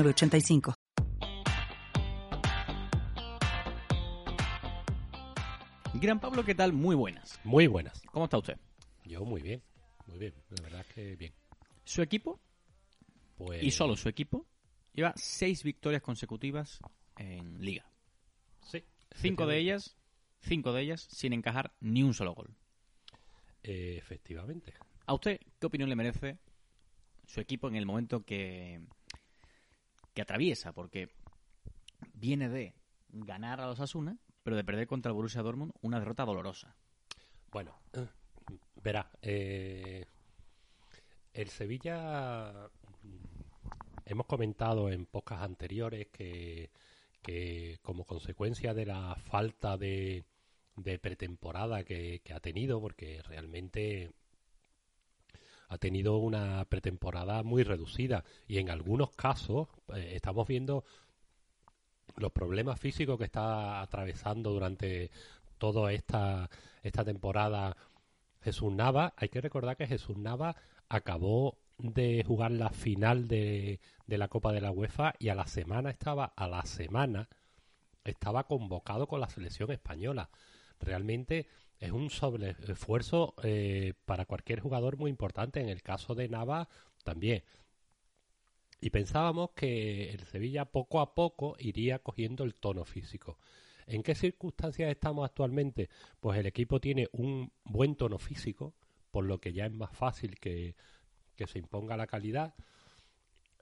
85 Gran Pablo, ¿qué tal? Muy buenas. Muy buenas. ¿Cómo está usted? Yo muy bien, muy bien. La verdad es que bien. Su equipo, Pues, y solo su equipo, lleva seis victorias consecutivas en Liga. Sí. Cinco de ellas, cinco de ellas sin encajar ni un solo gol. Eh, efectivamente. ¿A usted qué opinión le merece su equipo en el momento que, que atraviesa? Porque viene de ganar a los Asuna, pero de perder contra el Borussia Dortmund una derrota dolorosa. Bueno, verá, eh, el Sevilla mm, hemos comentado en pocas anteriores que, que como consecuencia de la falta de, de pretemporada que ha tenido, porque realmente ha tenido una pretemporada muy reducida y en algunos casos eh, estamos viendo los problemas físicos que está atravesando durante toda esta, esta temporada Jesús Nava. Hay que recordar que Jesús Nava acabó de jugar la final de, de la Copa de la UEFA y a la semana estaba, a la semana, estaba convocado con la selección española. Realmente es un sobreesfuerzo eh, para cualquier jugador muy importante. En el caso de Nava también. Y pensábamos que el Sevilla poco a poco iría cogiendo el tono físico. ¿En qué circunstancias estamos actualmente? Pues el equipo tiene un buen tono físico, por lo que ya es más fácil que, se imponga la calidad.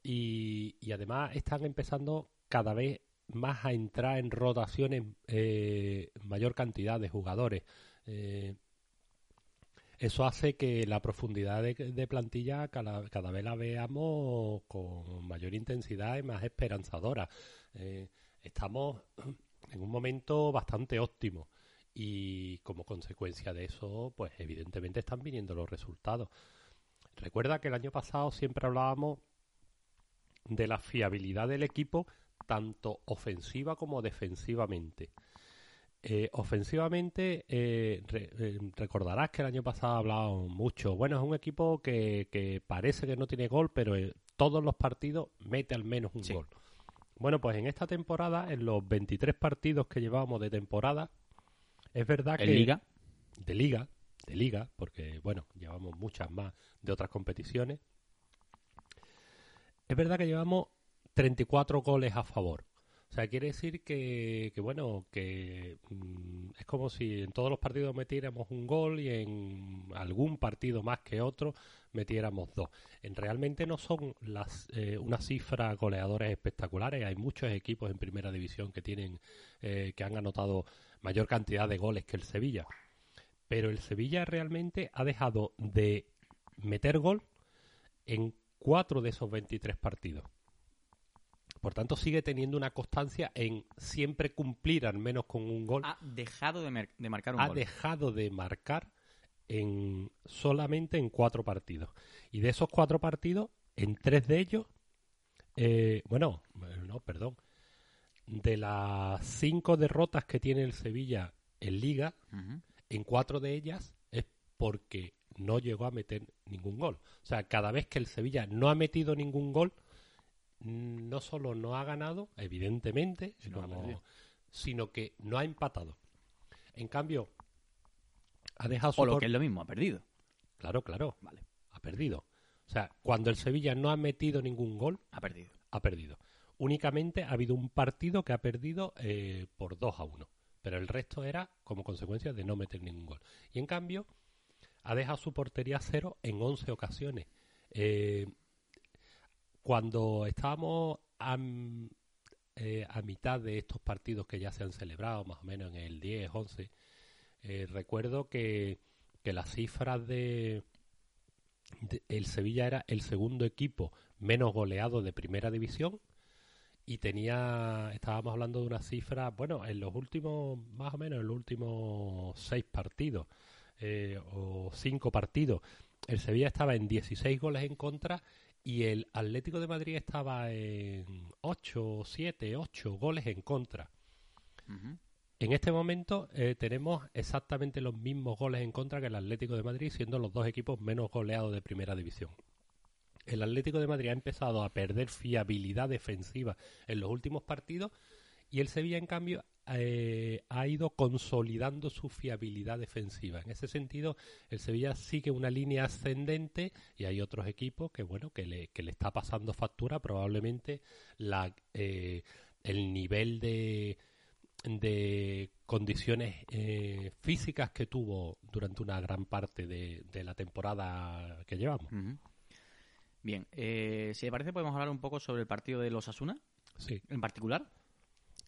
Y, y, además están empezando cada vez más a entrar en rotaciones eh, mayor cantidad de jugadores. Eh, eso hace que la profundidad de, plantilla cada, cada, vez la veamos con mayor intensidad y más esperanzadora. Eh, estamos en un momento bastante óptimo y como consecuencia de eso, pues evidentemente están viniendo los resultados. Recuerda que el año pasado siempre hablábamos de la fiabilidad del equipo tanto ofensiva como defensivamente. Eh, ofensivamente, eh, re, eh, recordarás que el año pasado hablábamos mucho. Bueno, es un equipo que, que parece que no tiene gol, pero en todos los partidos mete al menos un Sí. gol. Bueno, pues en esta temporada, en los 23 partidos que llevábamos de temporada, es verdad que Liga, de liga, de liga, porque bueno, llevamos muchas más de otras competiciones. Es verdad que llevamos 34 goles a favor. O sea, quiere decir que, bueno, que mm, es como si en todos los partidos metiéramos un gol y en algún partido más que otro metiéramos dos. En realmente no son las eh, unas cifras goleadores espectaculares. Hay muchos equipos en primera división que tienen eh, que han anotado mayor cantidad de goles que el Sevilla. Pero el Sevilla realmente ha dejado de meter gol en cuatro de esos 23 partidos. Por tanto, sigue teniendo una constancia en siempre cumplir al menos con un gol. ha dejado de, marcar un ha gol. dejado de marcar en solamente en cuatro partidos. Y de esos cuatro partidos, en tres de ellos, eh, bueno, no, perdón, de las cinco derrotas que tiene el Sevilla en Liga, en cuatro de ellas es porque no llegó a meter ningún gol. O sea, cada vez que el Sevilla no ha metido ningún gol, no solo no ha ganado, evidentemente, Sino que no ha empatado. En cambio, ha dejado su O lo por- que es lo mismo, ha perdido. Claro, claro, Vale, ha perdido. O sea, cuando el Sevilla no ha metido ningún gol, ha perdido. ha perdido. Únicamente ha habido un partido que ha perdido eh, por 2 a 1. Pero el resto era como consecuencia de no meter ningún gol. Y en cambio, ha dejado su portería a cero en 11 ocasiones. Eh, cuando estábamos eh, a mitad de estos partidos que ya se han celebrado, más o menos en el 10, 11, eh, recuerdo que, que las cifras de, de- El Sevilla era el segundo equipo menos goleado de primera división y tenía, estábamos hablando de una cifra, bueno, en los últimos, más o menos en los últimos seis partidos eh, o cinco partidos, el Sevilla estaba en 16 goles en contra y el Atlético de Madrid estaba en 8, 7, 8 goles en contra. En este momento eh, tenemos exactamente los mismos goles en contra que el Atlético de Madrid, siendo los dos equipos menos goleados de primera división. El Atlético de Madrid ha empezado a perder fiabilidad defensiva en los últimos partidos y el Sevilla, en cambio, eh, ha ido consolidando su fiabilidad defensiva. En ese sentido, el Sevilla sigue una línea ascendente y hay otros equipos que, bueno, que le, que le está pasando factura. Probablemente la, eh, el nivel de, de condiciones eh, físicas que tuvo durante una gran parte de, la temporada que llevamos. Bien, si le parece podemos hablar un poco sobre el partido de los Asuna, sí. en particular.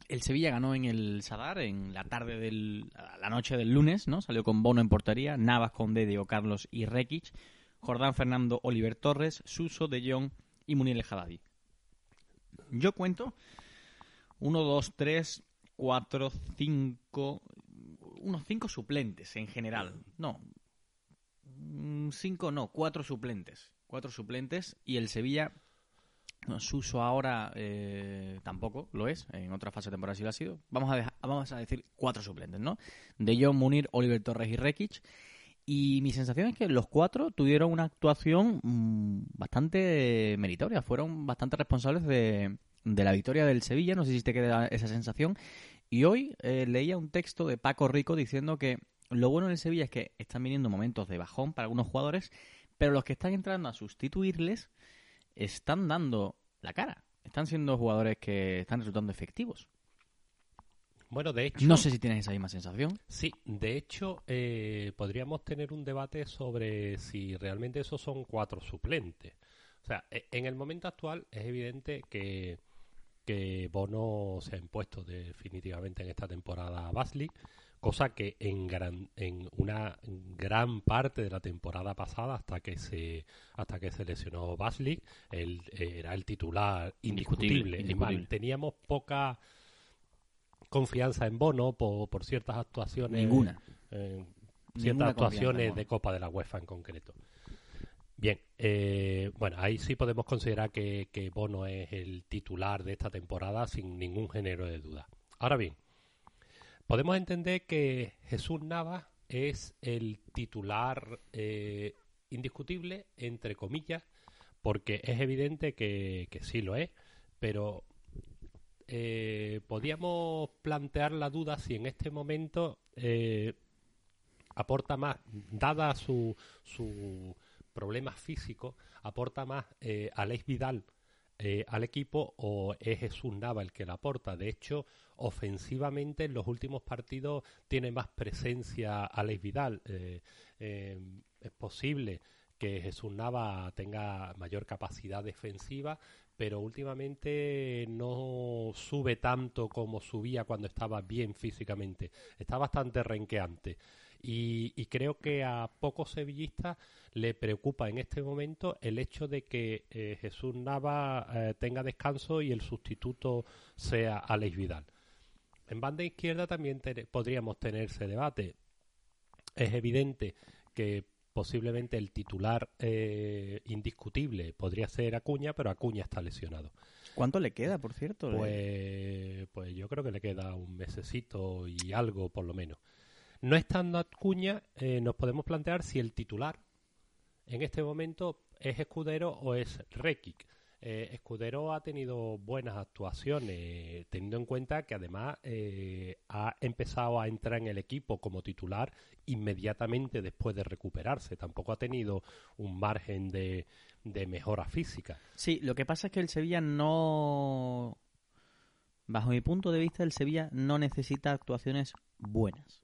El Sevilla ganó en el Sadar en la tarde del la noche del lunes, ¿no? Salió con Bono en portería, Navas con Dedio, Carlos y Rekic, Jordán Fernando, Oliver Torres, Suso, De Jong y Munir El Yo cuento 1 2 3 4 5 unos 5 suplentes en general. No. 5 mm, no, 4 suplentes. 4 suplentes y el Sevilla Suso ahora eh, tampoco lo es, en otra fase de temporada sí lo ha sido. Vamos a, vamos a decir cuatro suplentes, ¿no? De John Munir, Oliver Torres y Rekic. Y mi sensación es que los cuatro tuvieron una actuación mm, bastante meritoria, fueron bastante responsables de, la victoria del Sevilla, no sé si te queda esa sensación. Y hoy eh, leía un texto de Paco Rico diciendo que lo bueno del Sevilla es que están viniendo momentos de bajón para algunos jugadores, pero los que están entrando a sustituirles están dando la cara. Están siendo jugadores que están resultando efectivos. Bueno, de hecho... No sé si tienes esa misma sensación. Sí, de hecho, eh, podríamos tener un debate sobre si realmente esos son cuatro suplentes. O sea, e, en el momento actual es evidente que, que Bono se ha impuesto definitivamente en esta temporada a Basli cosa que en gran, en una gran parte de la temporada pasada hasta que se hasta que se lesionó Baslik él era el titular indiscutible, teníamos poca confianza en Bono por, ciertas actuaciones ninguna. ciertas actuaciones de Copa de la UEFA en concreto. Bien, eh, bueno, ahí sí podemos considerar que, que Bono es el titular de esta temporada sin ningún género de duda. Ahora bien, Podemos entender que Jesús Navas es el titular eh, indiscutible, entre comillas, porque es evidente que, sí lo es, pero eh, podíamos plantear la duda si en este momento eh, aporta más, dada su, su problema físico, aporta más eh, Alex Vidal eh, al equipo o es Jesús Nava el que la aporta. De hecho, ofensivamente en los últimos partidos tiene más presencia Alex Vidal. Eh, eh, es posible que Jesús Nava tenga mayor capacidad defensiva, pero últimamente no sube tanto como subía cuando estaba bien físicamente. Está bastante renqueante. Y, creo que a pocos sevillistas le preocupa en este momento el hecho de que eh, Jesús Nava eh, tenga descanso y el sustituto sea Alex Vidal. En banda izquierda también podríamos tener ese debate. Es evidente que posiblemente el titular eh, indiscutible podría ser Acuña, pero Acuña está lesionado. ¿Cuánto le queda, por cierto? Pues, pues yo creo que le queda un mesecito y algo por lo menos. No estando Acuña, eh, nos podemos plantear si el titular en este momento es Escudero o es Rekic. Eh, Escudero ha tenido buenas actuaciones, teniendo en cuenta que además eh, ha empezado a entrar en el equipo como titular inmediatamente después de recuperarse. Tampoco ha tenido un margen de, de mejora física. Sí, lo que pasa es que el Sevilla no. Bajo mi punto de vista, el Sevilla no necesita actuaciones buenas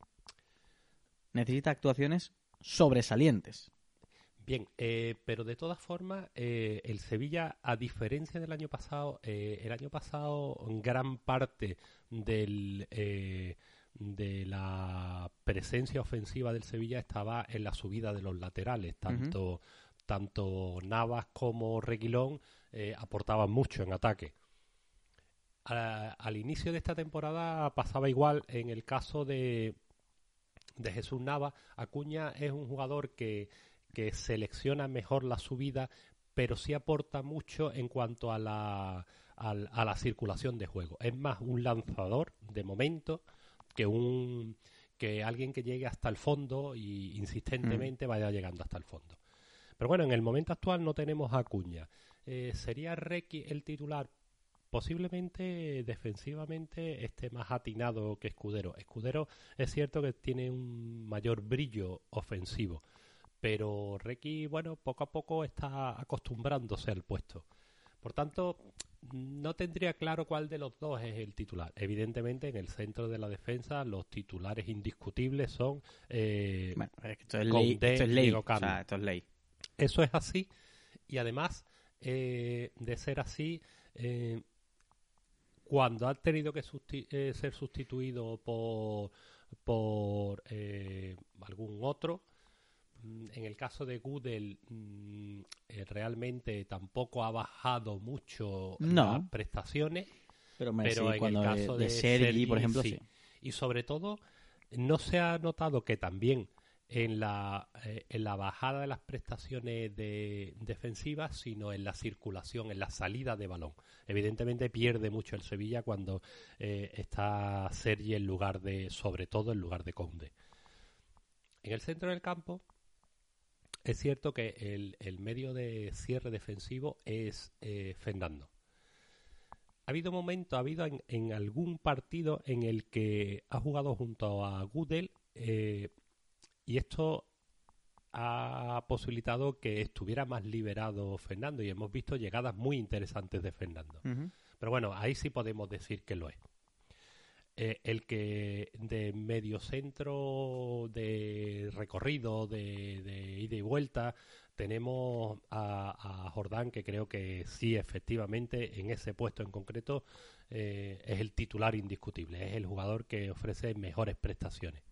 necesita actuaciones sobresalientes. Bien, eh, pero de todas formas, eh, el Sevilla, a diferencia del año pasado, eh, el año pasado gran parte del, de la presencia ofensiva del Sevilla estaba en la subida de los laterales, tanto, tanto Navas como Reguilón aportaban mucho en ataque. al inicio de esta temporada pasaba igual en el caso de, de Jesús Nava. Acuña es un jugador que, que selecciona mejor la subida, pero sí aporta mucho en cuanto a la, a, la circulación de juego. Es más un lanzador de momento que un que alguien que llegue hasta el fondo y insistentemente mm. vaya llegando hasta el fondo. Pero bueno, en el momento actual no tenemos a Acuña. Eh, ¿Sería Requi el titular? Posiblemente defensivamente esté más atinado que Escudero. Escudero es cierto que tiene un mayor brillo ofensivo, pero Requi, bueno, poco a poco está acostumbrándose al puesto. Por tanto, no tendría claro cuál de los dos es el titular. Evidentemente, en el centro de la defensa, los titulares indiscutibles son. Eh, esto, es ley, esto es ley. esto es ley. Eso es así. Y además, eh, de ser así, eh, cuando ha tenido que eh, ser sustituido por, por eh, algún otro, mm, en el caso de Google mm, eh, realmente tampoco ha bajado mucho las prestaciones, pero, en el caso de, Sergi, por ejemplo, sí. Y sobre todo, no se ha notado que también en la, eh, en la bajada de las prestaciones de, defensivas, sino en la circulación, en la salida de balón. Evidentemente pierde mucho el Sevilla cuando eh, está Sergi en lugar de, sobre todo en lugar de Conde. En el centro del campo es cierto que el, el medio de cierre defensivo es eh, Fernando. Ha habido momentos, ha habido en, algún partido en el que ha jugado junto a Gudel eh, y esto ha posibilitado que estuviera más liberado Fernando y hemos visto llegadas muy interesantes de Fernando. Pero bueno, ahí sí podemos decir que lo es. Eh, el que de medio centro de recorrido, de, ida y vuelta, tenemos a, Jordán, que creo que sí, efectivamente, en ese puesto en concreto, eh, es el titular indiscutible, es el jugador que ofrece mejores prestaciones.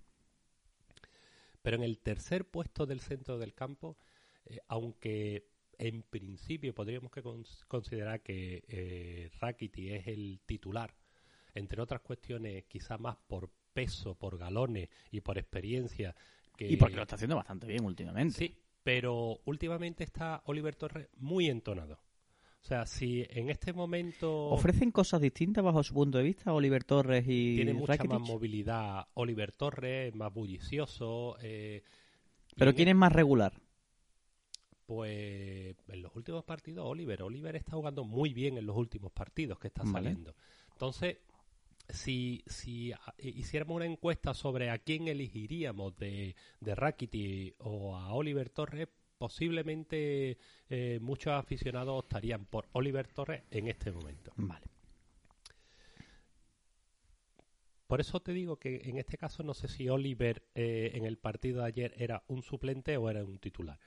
Pero en el tercer puesto del centro del campo, eh, aunque en principio podríamos que considerar que eh, Rakiti es el titular, entre otras cuestiones quizá más por peso, por galones y por experiencia. Que... Y porque lo está haciendo bastante bien últimamente. Sí, pero últimamente está Oliver Torres muy entonado. O sea, si en este momento... ¿Ofrecen cosas distintas bajo su punto de vista Oliver Torres y Tiene mucha más movilidad Oliver Torres, más bullicioso. Eh, ¿Pero quién es más regular? Pues en los últimos partidos Oliver. Oliver está jugando muy bien en los últimos partidos que está saliendo. Entonces, si, si hiciéramos una encuesta sobre a quién elegiríamos de, de Rakiti o a Oliver Torres, posiblemente eh, muchos aficionados optarían por Oliver Torres en este momento. Vale. Por eso te digo que en este caso no sé si Oliver eh, en el partido de ayer era un suplente o era un titular.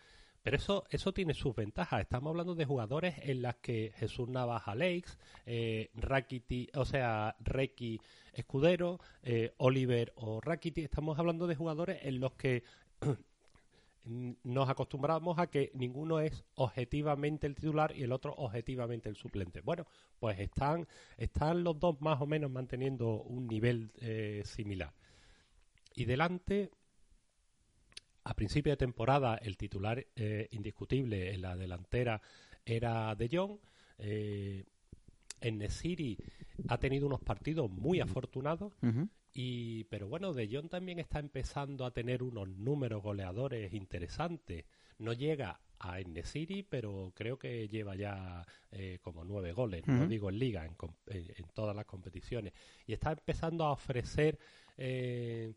Pero eso, eso tiene sus ventajas. Estamos hablando de jugadores en las que Jesús Navaja Lakes, eh, Rakiti, o sea, Reiki Escudero, eh, Oliver o Rakiti. Estamos hablando de jugadores en los que nos acostumbramos a que ninguno es objetivamente el titular y el otro objetivamente el suplente. Bueno, pues están, están los dos más o menos manteniendo un nivel eh, similar. Y delante, a principio de temporada, el titular eh, indiscutible en la delantera era De Jong. Eh, en Nesiri ha tenido unos partidos muy afortunados y, pero bueno, De Jong también está empezando a tener unos números goleadores interesantes. No llega a Enesiri, pero creo que lleva ya eh, como nueve goles, no digo en liga, en, todas las competiciones. Y está empezando a ofrecer eh,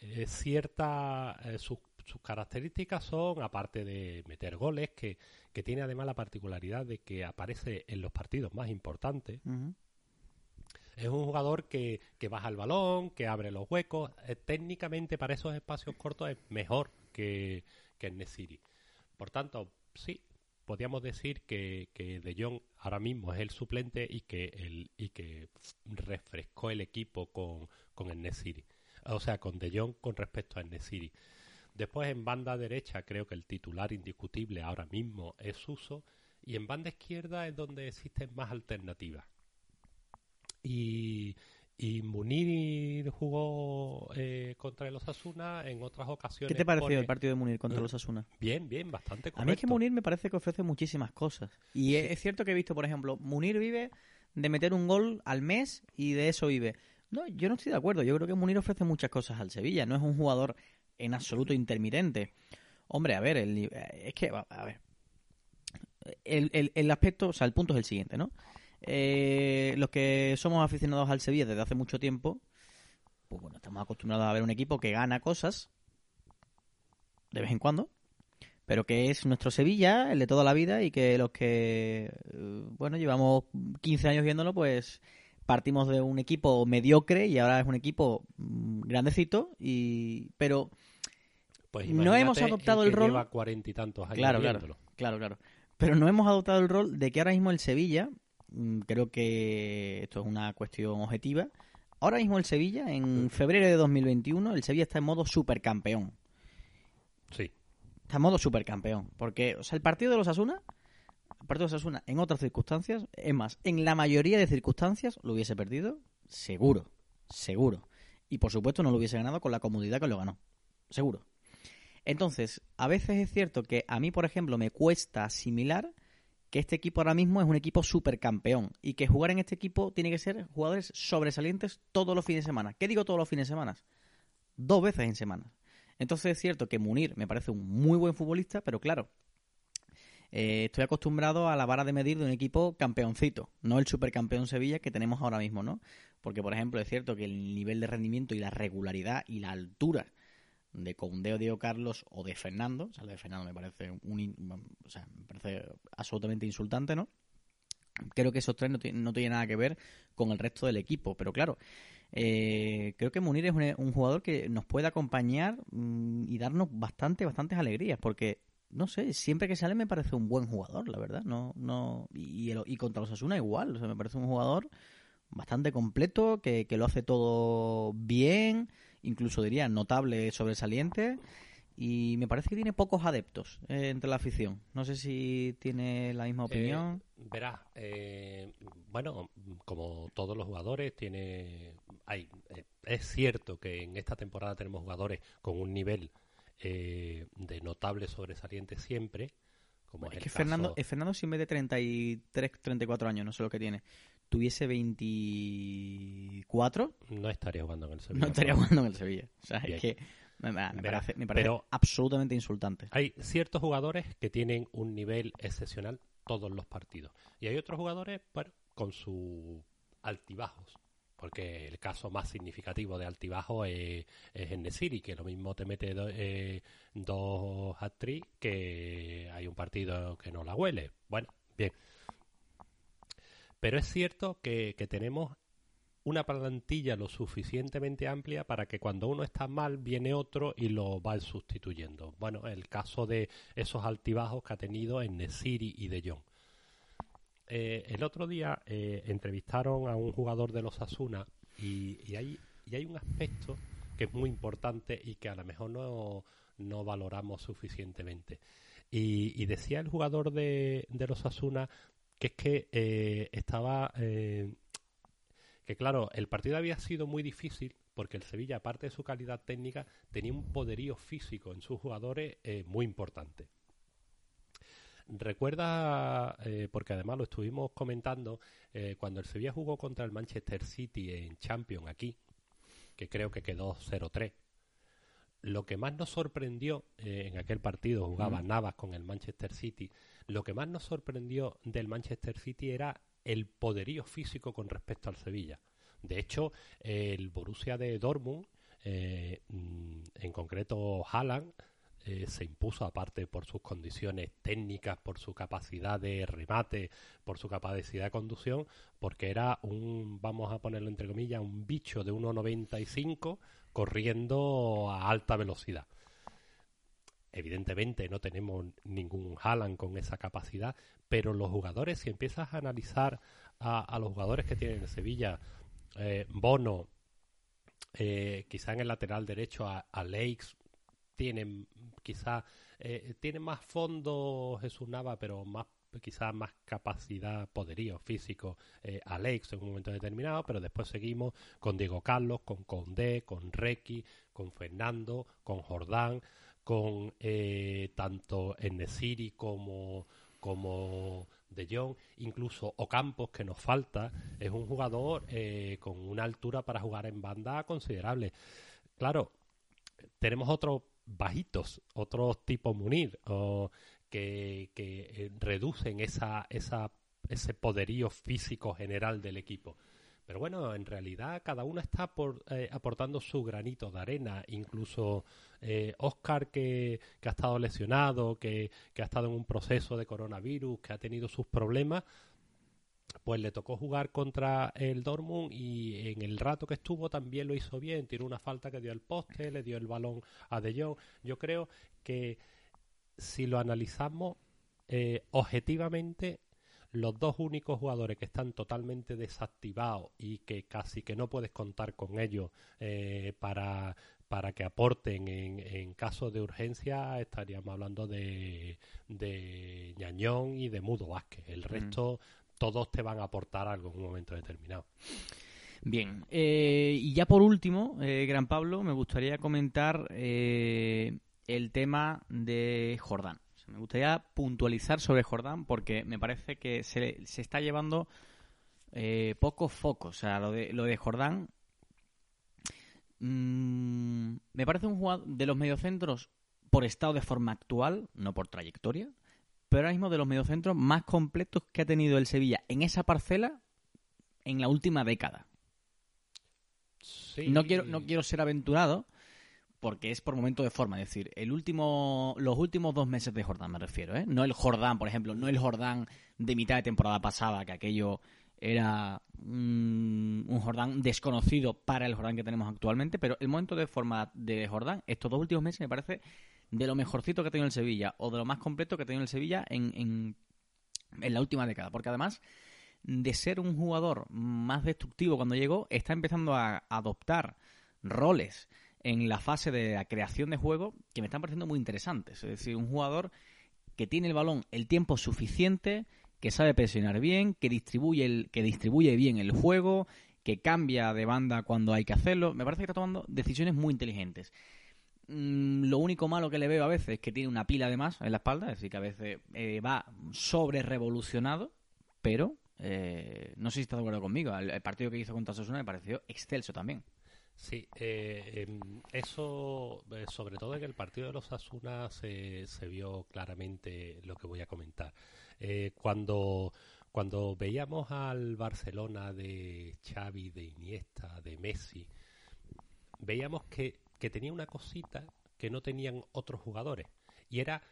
eh ciertas... Eh, sus, características son, aparte de meter goles, que, que, tiene además la particularidad de que aparece en los partidos más importantes. Es un jugador que, que baja el balón, que abre los huecos. Eh, técnicamente para esos espacios cortos es mejor que, que el. Por tanto, sí, podríamos decir que, que De Jong ahora mismo es el suplente y que, el, y que refrescó el equipo con, con el Nesiri. O sea, con De Jong con respecto al Nesiri. Después en banda derecha creo que el titular indiscutible ahora mismo es Uso y en banda izquierda es donde existen más alternativas. Y, y Munir jugó eh, contra el Osasuna en otras ocasiones. ¿Qué te pareció pone- el partido de Munir contra los Osasuna? Bien, bien, bastante correcto. A mí es que Munir me parece que ofrece muchísimas cosas. Y es- es cierto que he visto, por ejemplo, Munir vive de meter un gol al mes y de eso vive. No, yo no estoy de acuerdo. Yo creo que Munir ofrece muchas cosas al Sevilla. No es un jugador en absoluto intermitente. Hombre, a ver, el ni- es que, a ver. El, el- el aspecto, o sea, el punto es el siguiente, ¿no? Eh, los que somos aficionados al Sevilla desde hace mucho tiempo, pues bueno, estamos acostumbrados a ver un equipo que gana cosas de vez en cuando, pero que es nuestro Sevilla, el de toda la vida, y que los que, eh, bueno, llevamos 15 años viéndolo, pues partimos de un equipo mediocre y ahora es un equipo mm, grandecito, y pero Pues no hemos adoptado el el que rol- Lleva cuarenta y tantos años Claro, claro, viéndolo. claro, claro. Pero no hemos adoptado el rol de que ahora mismo el Sevilla, creo que esto es una cuestión objetiva, ahora mismo el Sevilla, en febrero de 2021, el Sevilla está en modo supercampeón. Sí. Está en modo supercampeón. Porque, o sea, el partido de los Asuna, el partido de los Asuna en otras circunstancias, es más, en la mayoría de circunstancias lo hubiese perdido, seguro, seguro. Y por supuesto no lo hubiese ganado con la comodidad que lo ganó, seguro. Entonces, a veces es cierto que a mí, por ejemplo, me cuesta asimilar este equipo ahora mismo es un equipo supercampeón y que jugar en este equipo tiene que ser jugadores sobresalientes todos los fines de semana. ¿Qué digo todos los fines de semana? Dos veces en semana. Entonces es cierto que Munir me parece un muy buen futbolista, pero claro, eh, estoy acostumbrado a la vara de medir de un equipo campeoncito, no el supercampeón Sevilla que tenemos ahora mismo, ¿no? Porque, por ejemplo, es cierto que el nivel de rendimiento y la regularidad y la altura de Conde o Diego Carlos o de Fernando, o sea, lo de Fernando me parece un, o sea, me parece absolutamente insultante, ¿no? Creo que esos tres no, no tienen nada que ver con el resto del equipo, pero claro, eh, creo que Munir es un, jugador que nos puede acompañar mm, y darnos bastante, bastantes alegrías, porque no sé, siempre que sale me parece un buen jugador, la verdad, no, no, y, y y contra los Asuna igual, me parece un jugador bastante completo, que, que lo hace todo bien, incluso diría notable, sobresaliente, y me parece que tiene pocos adeptos eh, entre la afición. No sé si tiene la misma opinión. Eh, verás, eh, bueno, como todos los jugadores, tiene, hay, eh, es cierto que en esta temporada tenemos jugadores con un nivel eh, de notable sobresaliente siempre. Como es que caso- Fernando, eh, Fernando si en vez de 33, 34 años, no sé lo que tiene, tuviese 24, no estaría jugando en el Sevilla. no estaría jugando en el Sevilla. O sea, Bien. es que me, parece, me parece pero- absolutamente insultante. Hay ciertos jugadores que tienen un nivel excepcional todos los partidos. Y hay otros jugadores, bueno, con sus altibajos. Porque el caso más significativo de altibajo es, es en Nesiri, que lo mismo te mete do- eh, dos actriz que hay un partido que no la huele. Bueno, bien. Pero es cierto que, que tenemos una plantilla lo suficientemente amplia para que cuando uno está mal viene otro y lo va sustituyendo. Bueno, el caso de esos altibajos que ha tenido en Nesiri y De Jong. Eh, el otro día eh, entrevistaron a un jugador de los Asuna y, y, hay, y hay un aspecto que es muy importante y que a lo mejor no, no valoramos suficientemente. Y, y decía el jugador de, de los Asuna que es que eh, estaba eh, que claro, el partido había sido muy difícil porque el Sevilla, aparte de su calidad técnica, tenía un poderío físico en sus jugadores eh, muy importante. Recuerda, eh, porque además lo estuvimos comentando, eh, cuando el Sevilla jugó contra el Manchester City en Champions aquí, que creo que quedó 0-3. Lo que más nos sorprendió en aquel partido, jugaba Mm. Navas con el Manchester City, lo que más nos sorprendió del Manchester City era el poderío físico con respecto al Sevilla. De hecho, el Borussia de Dortmund, eh, mm, en concreto Haaland, eh, se impuso aparte por sus condiciones técnicas, por su capacidad de remate, por su capacidad de conducción, porque era un, vamos a ponerlo entre comillas, un bicho de 1,95 corriendo a alta velocidad. Evidentemente no tenemos ningún Haaland con esa capacidad, pero los jugadores, si empiezas a analizar a, los jugadores que tienen en Sevilla, eh, Bono, eh, quizá en el lateral derecho a, a Lakes, tienen quizá eh, tiene más fondo Jesús Nava, pero más quizás más capacidad, poderío físico eh, Alex en un momento determinado, pero después seguimos con Diego Carlos, con Condé, con Requi, con Fernando, con Jordán, con eh, tanto Enesiri como como De Jong, incluso Ocampos, que nos falta, es un jugador eh, con una altura para jugar en banda considerable. Claro, tenemos otros bajitos, otros tipo Munir, o que, que reducen esa, esa, ese poderío físico general del equipo. Pero bueno, en realidad cada uno está por, eh, aportando su granito de arena. Incluso eh, Oscar, que, que, ha estado lesionado, que, que, ha estado en un proceso de coronavirus, que ha tenido sus problemas, pues le tocó jugar contra el Dortmund y en el rato que estuvo también lo hizo bien. Tiene una falta que dio el poste, le dio el balón a De Jong. Yo creo que si lo analizamos eh, objetivamente, los dos únicos jugadores que están totalmente desactivados y que casi que no puedes contar con ellos eh, para, para que aporten en, en caso de urgencia, estaríamos hablando de, de Ñañón y de Mudo Vázquez. El resto, todos te van a aportar algo en un momento determinado. Bien, eh, y ya por último, eh, Gran Pablo, me gustaría comentar el tema de Jordán. Me gustaría puntualizar sobre Jordán porque me parece que se, se está llevando eh, poco foco. O sea, lo de, lo de Jordán mmm, me parece un jugador de los mediocentros por estado de forma actual, no por trayectoria, pero ahora mismo de los mediocentros más completos que ha tenido el Sevilla en esa parcela en la última década. Sí. No quiero, no quiero ser aventurado, porque es por momento de forma, es decir, el último, los últimos dos meses de Jordán me refiero, ¿eh? No el Jordán, por ejemplo, no el Jordán de mitad de temporada pasada, que aquello era un, un Jordán desconocido para el Jordán que tenemos actualmente, pero el momento de forma de Jordán, estos dos últimos meses me parece de lo mejorcito que ha tenido el Sevilla, o de lo más completo que ha tenido el Sevilla en, en, en la última década, porque además de ser un jugador más destructivo cuando llegó, está empezando a adoptar roles en la fase de la creación de juego que me están pareciendo muy interesantes. Es decir, un jugador que tiene el balón el tiempo suficiente, que sabe presionar bien, que distribuye, el, que distribuye bien el juego, que cambia de banda cuando hay que hacerlo. Me parece que está tomando decisiones muy inteligentes. Mm, lo único malo que le veo a veces es que tiene una pila de más en la espalda, es decir, que a veces eh, va sobre revolucionado, pero eh, no sé si está de acuerdo conmigo. El, el partido que hizo contra Sosuna me pareció excelso también. Sí, eh, eso, eh, sobre todo en el partido de los Asuna se, se vio claramente lo que voy a comentar. Eh, cuando, cuando veíamos al Barcelona de Xavi, de Iniesta, de Messi, veíamos que, que tenía una cosita que no tenían otros jugadores. Y era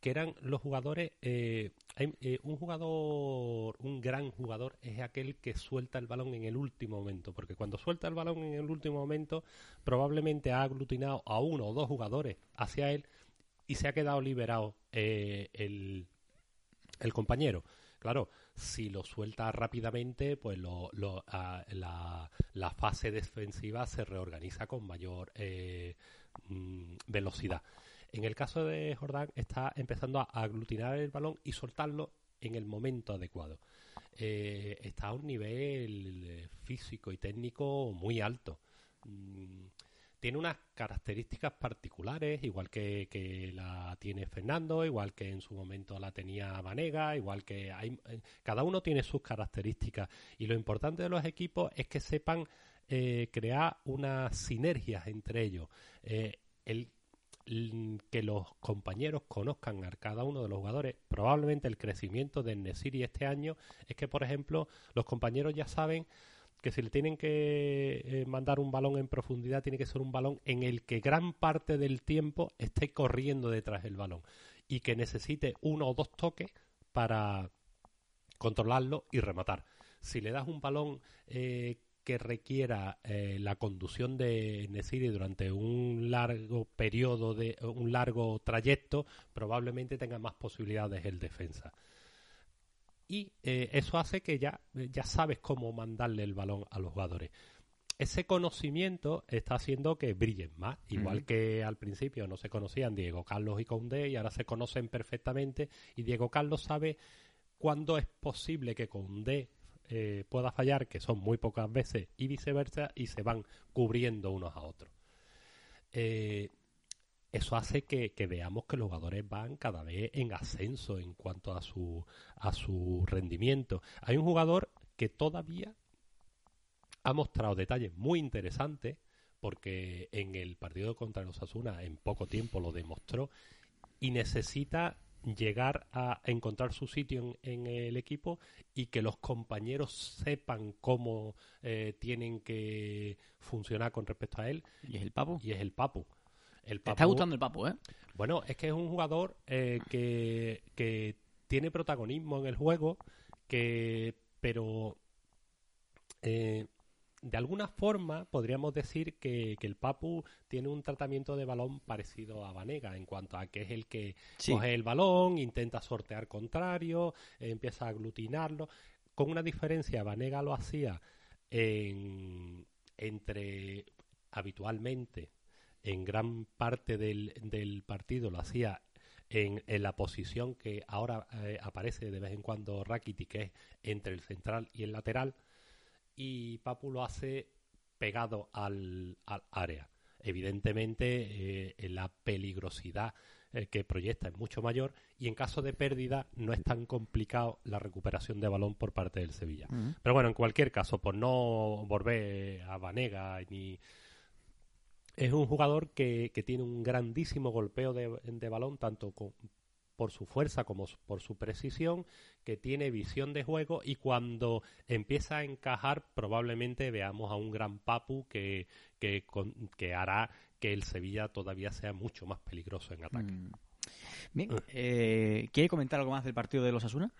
que eran los jugadores, eh, eh, un jugador, un gran jugador es aquel que suelta el balón en el último momento, porque cuando suelta el balón en el último momento probablemente ha aglutinado a uno o dos jugadores hacia él y se ha quedado liberado eh, el, el compañero. Claro, si lo suelta rápidamente, pues lo, lo, la, la, fase defensiva se reorganiza con mayor eh, mm, velocidad. En el caso de Jordán está empezando a aglutinar el balón y soltarlo en el momento adecuado. Eh, está a un nivel físico y técnico muy alto. Mm, tiene unas características particulares, igual que, la tiene Fernando, igual que en su momento la tenía Vanega, igual que hay, cada uno tiene sus características. Y lo importante de los equipos es que sepan eh, crear unas sinergias entre ellos. Eh, el que los compañeros conozcan a cada uno de los jugadores. Probablemente el crecimiento de Nesiri este año es que, por ejemplo, los compañeros ya saben que si le tienen que eh, mandar un balón en profundidad, tiene que ser un balón en el que gran parte del tiempo esté corriendo detrás del balón y que necesite uno o dos toques para controlarlo y rematar. Si le das un balón eh, que requiera eh, la conducción de Nesiri durante un largo periodo de un largo trayecto, probablemente tenga más posibilidades el defensa. Y eh, eso hace que ya, ya sabes cómo mandarle el balón a los jugadores. Ese conocimiento está haciendo que brillen más, igual uh -huh. que al principio no se conocían Diego Carlos y Condé y ahora se conocen perfectamente y Diego Carlos sabe cuándo es posible que con D eh, pueda fallar, que son muy pocas veces, y viceversa, y se van cubriendo unos a otros. Eh, eso hace que, veamos que los jugadores van cada vez en ascenso en cuanto a su, a su rendimiento. Hay un jugador que todavía ha mostrado detalles muy interesantes, porque en el partido contra los Asuna en poco tiempo lo demostró, y necesita llegar a encontrar su sitio en, el equipo y que los compañeros sepan cómo eh, tienen que funcionar con respecto a él. Y es el Papu. Y es el Papu. El está gustando el Papu, ¿eh? Bueno, es que es un jugador eh, que, que tiene protagonismo en el juego, que pero eh, de alguna forma podríamos decir que, el Papu tiene un tratamiento de balón parecido a Vanega en cuanto a que es el que coge el balón, intenta sortear contrario, empieza a aglutinarlo. Con una diferencia, Vanega lo hacía entre habitualmente en gran parte del, partido lo hacía en, la posición que ahora eh, aparece de vez en cuando Rakiti, que es entre el central y el lateral y Papu lo hace pegado al, área. Evidentemente, eh, la peligrosidad eh, que proyecta es mucho mayor y en caso de pérdida no es tan complicado la recuperación de balón por parte del Sevilla. Pero bueno, en cualquier caso, por no volver a Vanega ni... Es un jugador que, que tiene un grandísimo golpeo de, de balón, tanto con, por su fuerza como por su precisión, que tiene visión de juego y cuando empieza a encajar probablemente veamos a un gran Papu que, que, que hará que el Sevilla todavía sea mucho más peligroso en ataque. Mm. Bien, eh, ¿quiere comentar algo más del partido de los Asuna?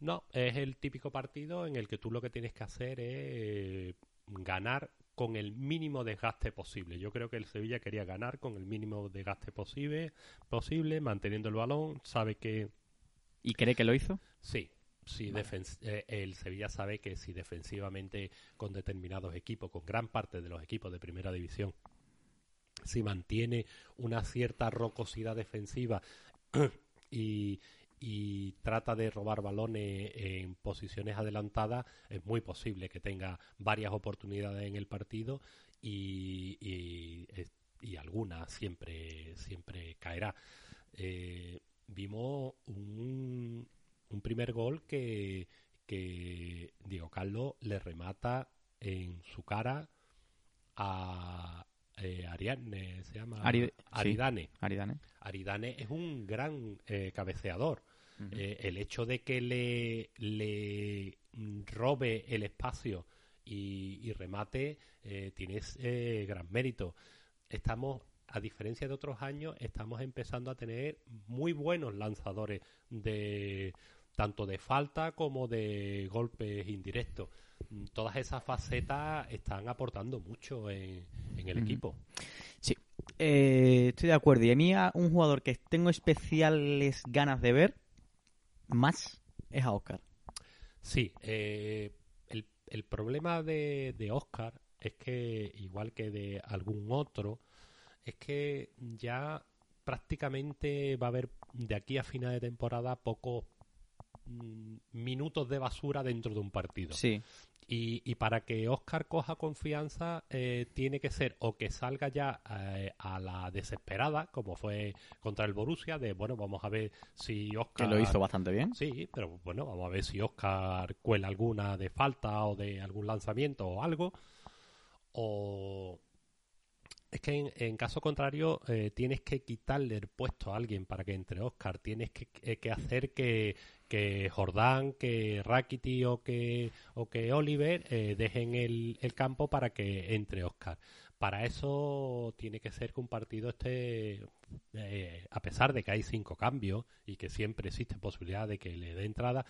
No, es el típico partido en el que tú lo que tienes que hacer es ganar con el mínimo desgaste posible. Yo creo que el Sevilla quería ganar con el mínimo desgaste posible, posible manteniendo el balón. Sabe que. ¿Y cree que lo hizo? Sí. Sí, eh, el Sevilla sabe que si defensivamente con determinados equipos, con gran parte de los equipos de primera división, si mantiene una cierta rocosidad defensiva y, y trata de robar balones en posiciones adelantadas, es muy posible que tenga varias oportunidades en el partido y, y, alguna siempre, siempre caerá. Eh, vimos un, un, primer gol que, que Diego Carlos le remata en su cara a, eh, Ariadne, se llama Aridane. Aridane. Aridane es un gran eh, cabeceador. Eh, el hecho de que le, le robe el espacio y, remate eh, tiene eh, gran mérito. Estamos, a diferencia de otros años, estamos empezando a tener muy buenos lanzadores de tanto de falta como de golpes indirectos. Todas esas facetas están aportando mucho en, el equipo. Sí, estoy de acuerdo. Y a mí, un jugador que tengo especiales ganas de ver más es a Oscar. Sí, eh, el, problema de, de Oscar es que, igual que de algún otro, es que ya prácticamente va a haber de aquí a final de temporada pocos minutos de basura dentro de un partido. Sí. Y, para que Oscar coja confianza, eh, tiene que ser o que salga ya eh, a la desesperada, como fue contra el Borussia, de bueno, vamos a ver si Oscar. Que lo hizo bastante bien. Sí, pero bueno, vamos a ver si Oscar cuela alguna de falta o de algún lanzamiento o algo. O. Es que en, caso contrario, eh, tienes que quitarle el puesto a alguien para que entre Oscar. Tienes que, que hacer que, que Jordán, que Rakiti o que, o que Oliver eh, dejen el, campo para que entre Oscar. Para eso tiene que ser que un partido esté, eh, a pesar de que hay cinco cambios y que siempre existe posibilidad de que le dé entrada,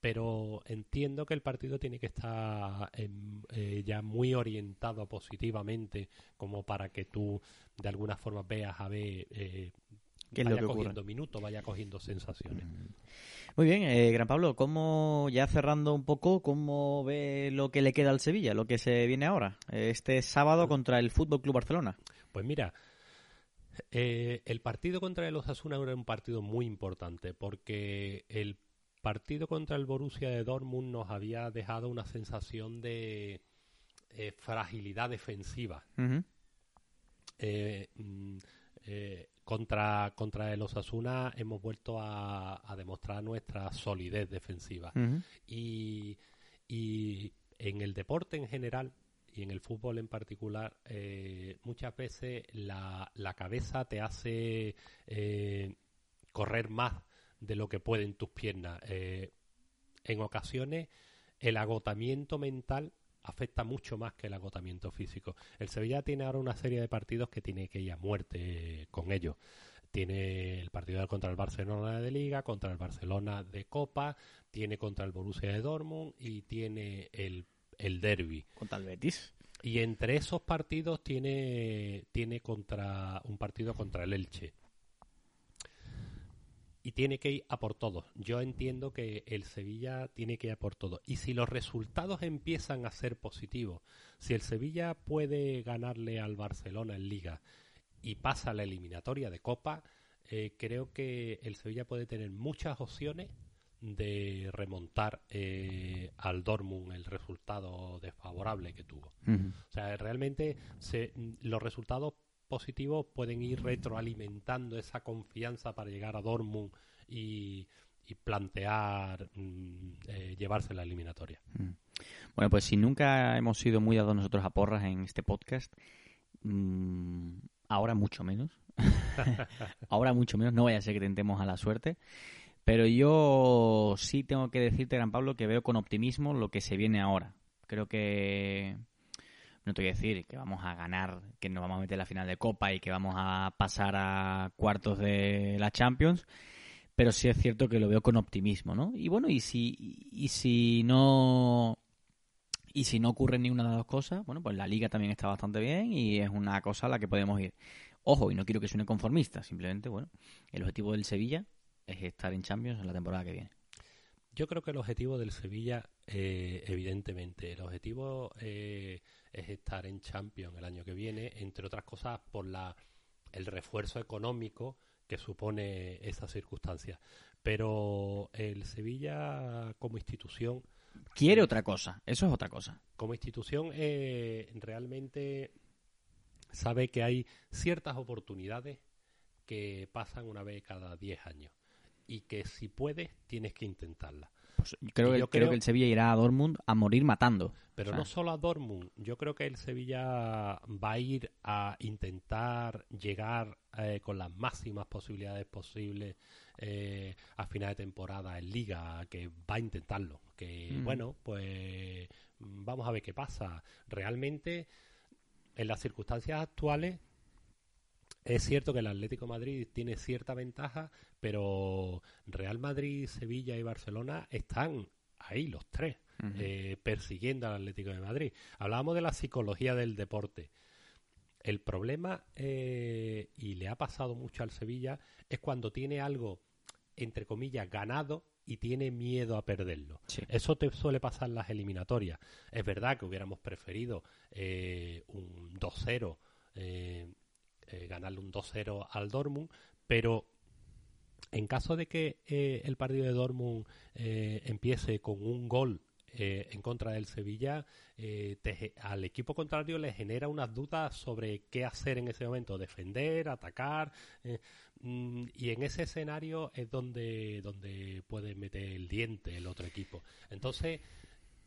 pero entiendo que el partido tiene que estar eh, ya muy orientado positivamente como para que tú de alguna forma veas a ver vaya cogiendo minutos, vaya cogiendo sensaciones. Mm. Muy bien, eh, Gran Pablo, ¿cómo, ya cerrando un poco, cómo ve lo que le queda al Sevilla, lo que se viene ahora, este sábado contra el Fútbol Club Barcelona? Pues mira, eh, el partido contra el Osasuna era un partido muy importante porque el partido contra el Borussia de Dortmund nos había dejado una sensación de eh, fragilidad defensiva. Eh, mm, eh, contra, contra el Osasuna hemos vuelto a, demostrar nuestra solidez defensiva. y, y en el deporte en general y en el fútbol en particular, muchas veces la, la, cabeza te hace correr más de lo que pueden tus piernas. en ocasiones, el agotamiento mental afecta mucho más que el agotamiento físico. El Sevilla tiene ahora una serie de partidos que tiene que ir a muerte con ellos. Tiene el partido contra el Barcelona de Liga, contra el Barcelona de Copa, tiene contra el Borussia de Dortmund y tiene el, el Derby. Contra el Betis. Y entre esos partidos tiene, tiene contra un partido contra el Elche y tiene que ir a por todos. Yo entiendo que el Sevilla tiene que ir a por todos. Y si los resultados empiezan a ser positivos, si el Sevilla puede ganarle al Barcelona en Liga y pasa la eliminatoria de Copa, eh, creo que el Sevilla puede tener muchas opciones de remontar eh, al Dortmund el resultado desfavorable que tuvo. O sea, realmente se, los resultados positivos pueden ir retroalimentando esa confianza para llegar a Dortmund y, plantear mm, eh, llevarse la eliminatoria. Mm. Bueno, pues si nunca hemos sido muy dados nosotros a porras en este podcast, mm, ahora mucho menos. ahora mucho menos, no vaya a ser que tentemos a la suerte. Pero yo sí tengo que decirte, Gran Pablo, que veo con optimismo lo que se viene ahora. Creo que no te voy a decir que vamos a ganar, que nos vamos a meter la final de Copa y que vamos a pasar a cuartos de la Champions, pero sí es cierto que lo veo con optimismo, ¿no? Y bueno, y si, y si no y si no ocurre ninguna de las dos cosas, bueno, pues la liga también está bastante bien y es una cosa a la que podemos ir. Ojo, y no quiero que suene conformista, simplemente, bueno, el objetivo del Sevilla es estar en Champions en la temporada que viene. Yo creo que el objetivo del Sevilla, eh, evidentemente, el objetivo eh, es estar en Champions el año que viene, entre otras cosas por la el refuerzo económico que supone esa circunstancia. Pero el Sevilla como institución quiere otra cosa, eso es otra cosa. Como institución eh, realmente sabe que hay ciertas oportunidades que pasan una vez cada 10 años y que si puedes tienes que intentarla. Pues creo, que, creo, que el Sevilla irá a Dortmund a morir matando. Pero no solo a Dortmund. Yo creo que el Sevilla va a ir a intentar llegar eh, con las máximas posibilidades posibles eh, a final de temporada en Liga, que va a intentarlo. Que mm. bueno, pues vamos a ver qué pasa. Realmente, en las circunstancias actuales, es cierto que el Atlético Madrid tiene cierta ventaja, pero Real Madrid, Sevilla y Barcelona están ahí los tres, eh, persiguiendo al Atlético de Madrid. Hablábamos de la psicología del deporte. El problema, eh, y le ha pasado mucho al Sevilla, es cuando tiene algo, entre comillas, ganado y tiene miedo a perderlo. Eso te suele pasar en las eliminatorias. Es verdad que hubiéramos preferido eh, un 2-0 eh, ganarle un 2-0 al Dortmund, pero en caso de que eh, el partido de Dortmund eh, empiece con un gol en contra del Sevilla, al equipo contrario le genera unas dudas sobre qué hacer en ese momento, defender, atacar, mm, y en ese escenario es donde, donde puede meter el diente el otro equipo. Entonces,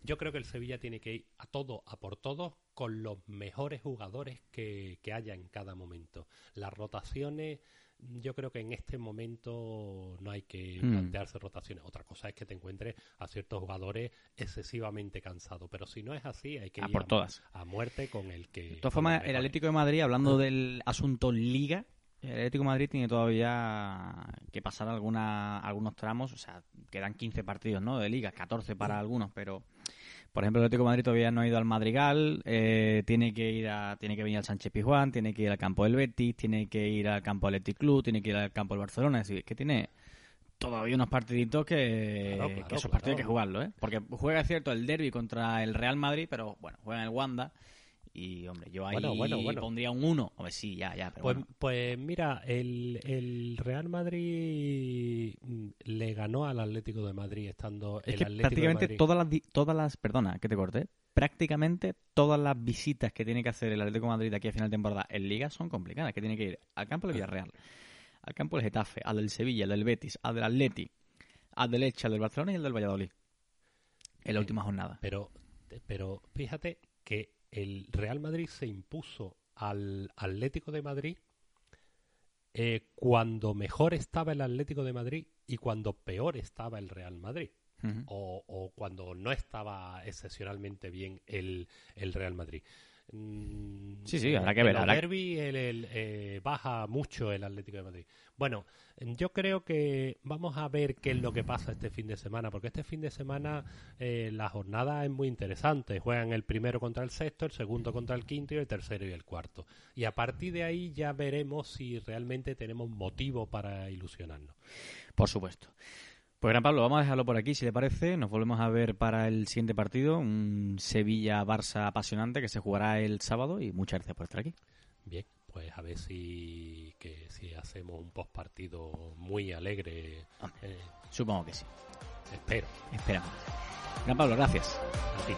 yo creo que el Sevilla tiene que ir a todo, a por todo, con los mejores jugadores que, haya en cada momento. Las rotaciones, yo creo que en este momento no hay que hmm. plantearse rotaciones. Otra cosa es que te encuentres a ciertos jugadores excesivamente cansados. Pero si no es así, hay que ir por a, todas. a muerte con el que. De todas formas, el Atlético de Madrid, hablando del asunto Liga, el Atlético de Madrid tiene todavía que pasar alguna, algunos tramos, o sea, quedan 15 partidos ¿no? de liga, 14 para algunos, pero por ejemplo, el Atlético de Madrid todavía no ha ido al Madrigal, eh, tiene que ir a, tiene que venir al Sánchez Pizjuán, tiene que ir al campo del Betis, tiene que ir al campo del Athletic Club, tiene que ir al campo del Barcelona, es decir, que tiene todavía unos partiditos que, esos partidos hay que jugarlo, ¿eh? Porque juega, es cierto, el derby contra el Real Madrid, pero bueno, juega en el Wanda Y, hombre, yo ahí Bueno, bueno, bueno. pondría un 1. Hombre, sí, ya, ya. Pero Pues, pues mira, el, el Real Madrid mm, le ganó al Atlético de Madrid estando Es el que Atlético de prácticamente Madrid. todas las, todas las, perdona, que te corté, prácticamente todas las visitas que tiene que hacer el Atlético de Madrid de aquí a final de temporada en Liga son complicadas, que tiene que ir al campo del Villarreal, al campo del Getafe, al del Sevilla, al del Betis, al del Atleti, al del Elche, al del Barcelona y al del Valladolid. En la Eh, última jornada. Pero, pero fíjate que el Real Madrid se impuso al Atlético de Madrid eh, cuando mejor estaba el Atlético de Madrid y cuando peor estaba el Real Madrid. O, o cuando no estaba excepcionalmente bien el, el Real Madrid. Mm, Sí, sí, habrá que en ver, los derbi el- el, eh, baja mucho el Atlético de Madrid. Bueno, yo creo que vamos a ver qué es lo que pasa este fin de semana, porque este fin de semana eh, la jornada es muy interesante. Juegan el primero contra el sexto, el segundo contra el quinto y el tercero y el cuarto. Y a partir de ahí ya veremos si realmente tenemos motivo para ilusionarnos. Por supuesto. Pues Gran Pablo, vamos a dejarlo por aquí, si le parece. Nos volvemos a ver para el siguiente partido, un Sevilla-Barça apasionante que se jugará el sábado y muchas gracias por estar aquí. Bien, pues a ver si, que, si hacemos un postpartido muy alegre. Hombre. eh, Supongo que sí. espero. Esperamos. Gran Pablo, gracias. A ti.